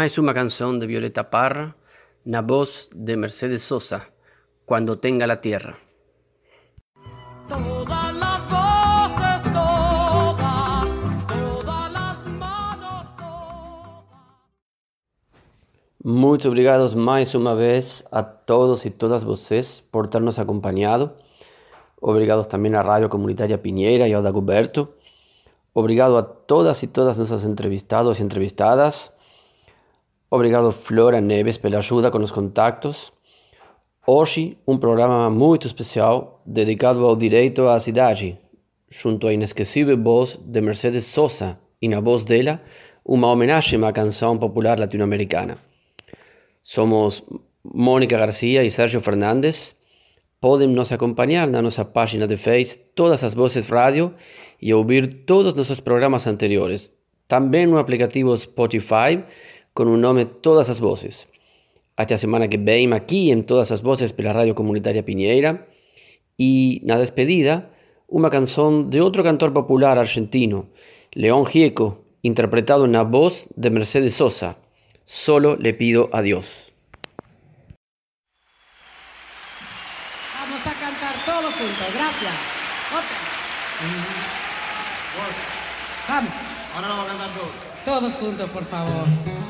Mais uma canção de Violeta Parra, na voz de Mercedes Sosa, Quando Tenga la Tierra. Todas las voces, todas, todas las manos. Muito obrigados mais uma vez a todos e todas vocês por ter nos acompanhado. Obrigados também à Rádio Comunitária Pinheira e ao Dagoberto. Obrigado a todas e todas nossas entrevistados e entrevistadas. Obrigado Flora Neves pela ajuda com os contactos. Hoje, um programa muito especial dedicado ao direito à cidade, junto à inesquecível voz de Mercedes Sosa e na voz dela, uma homenagem à canção popular latino-americana. Somos Mônica Garcia e Sérgio Fernandes. Podem nos acompanhar na nossa página de Face, Todas as Vozes Rádio, e ouvir todos os nossos programas anteriores. Também no aplicativo Spotify, com o nome Todas as Vozes. Até a semana que vem aqui em Todas as Vozes pela Rádio Comunitária Pinheira. E na despedida, uma canção de outro cantor popular argentino, León Gieco, interpretado na voz de Mercedes Sosa. Solo le pido a Dios. Vamos a cantar todos juntos. Gracias. Otra. Vamos. Ahora vamos a cantar todos. Todos juntos, por favor.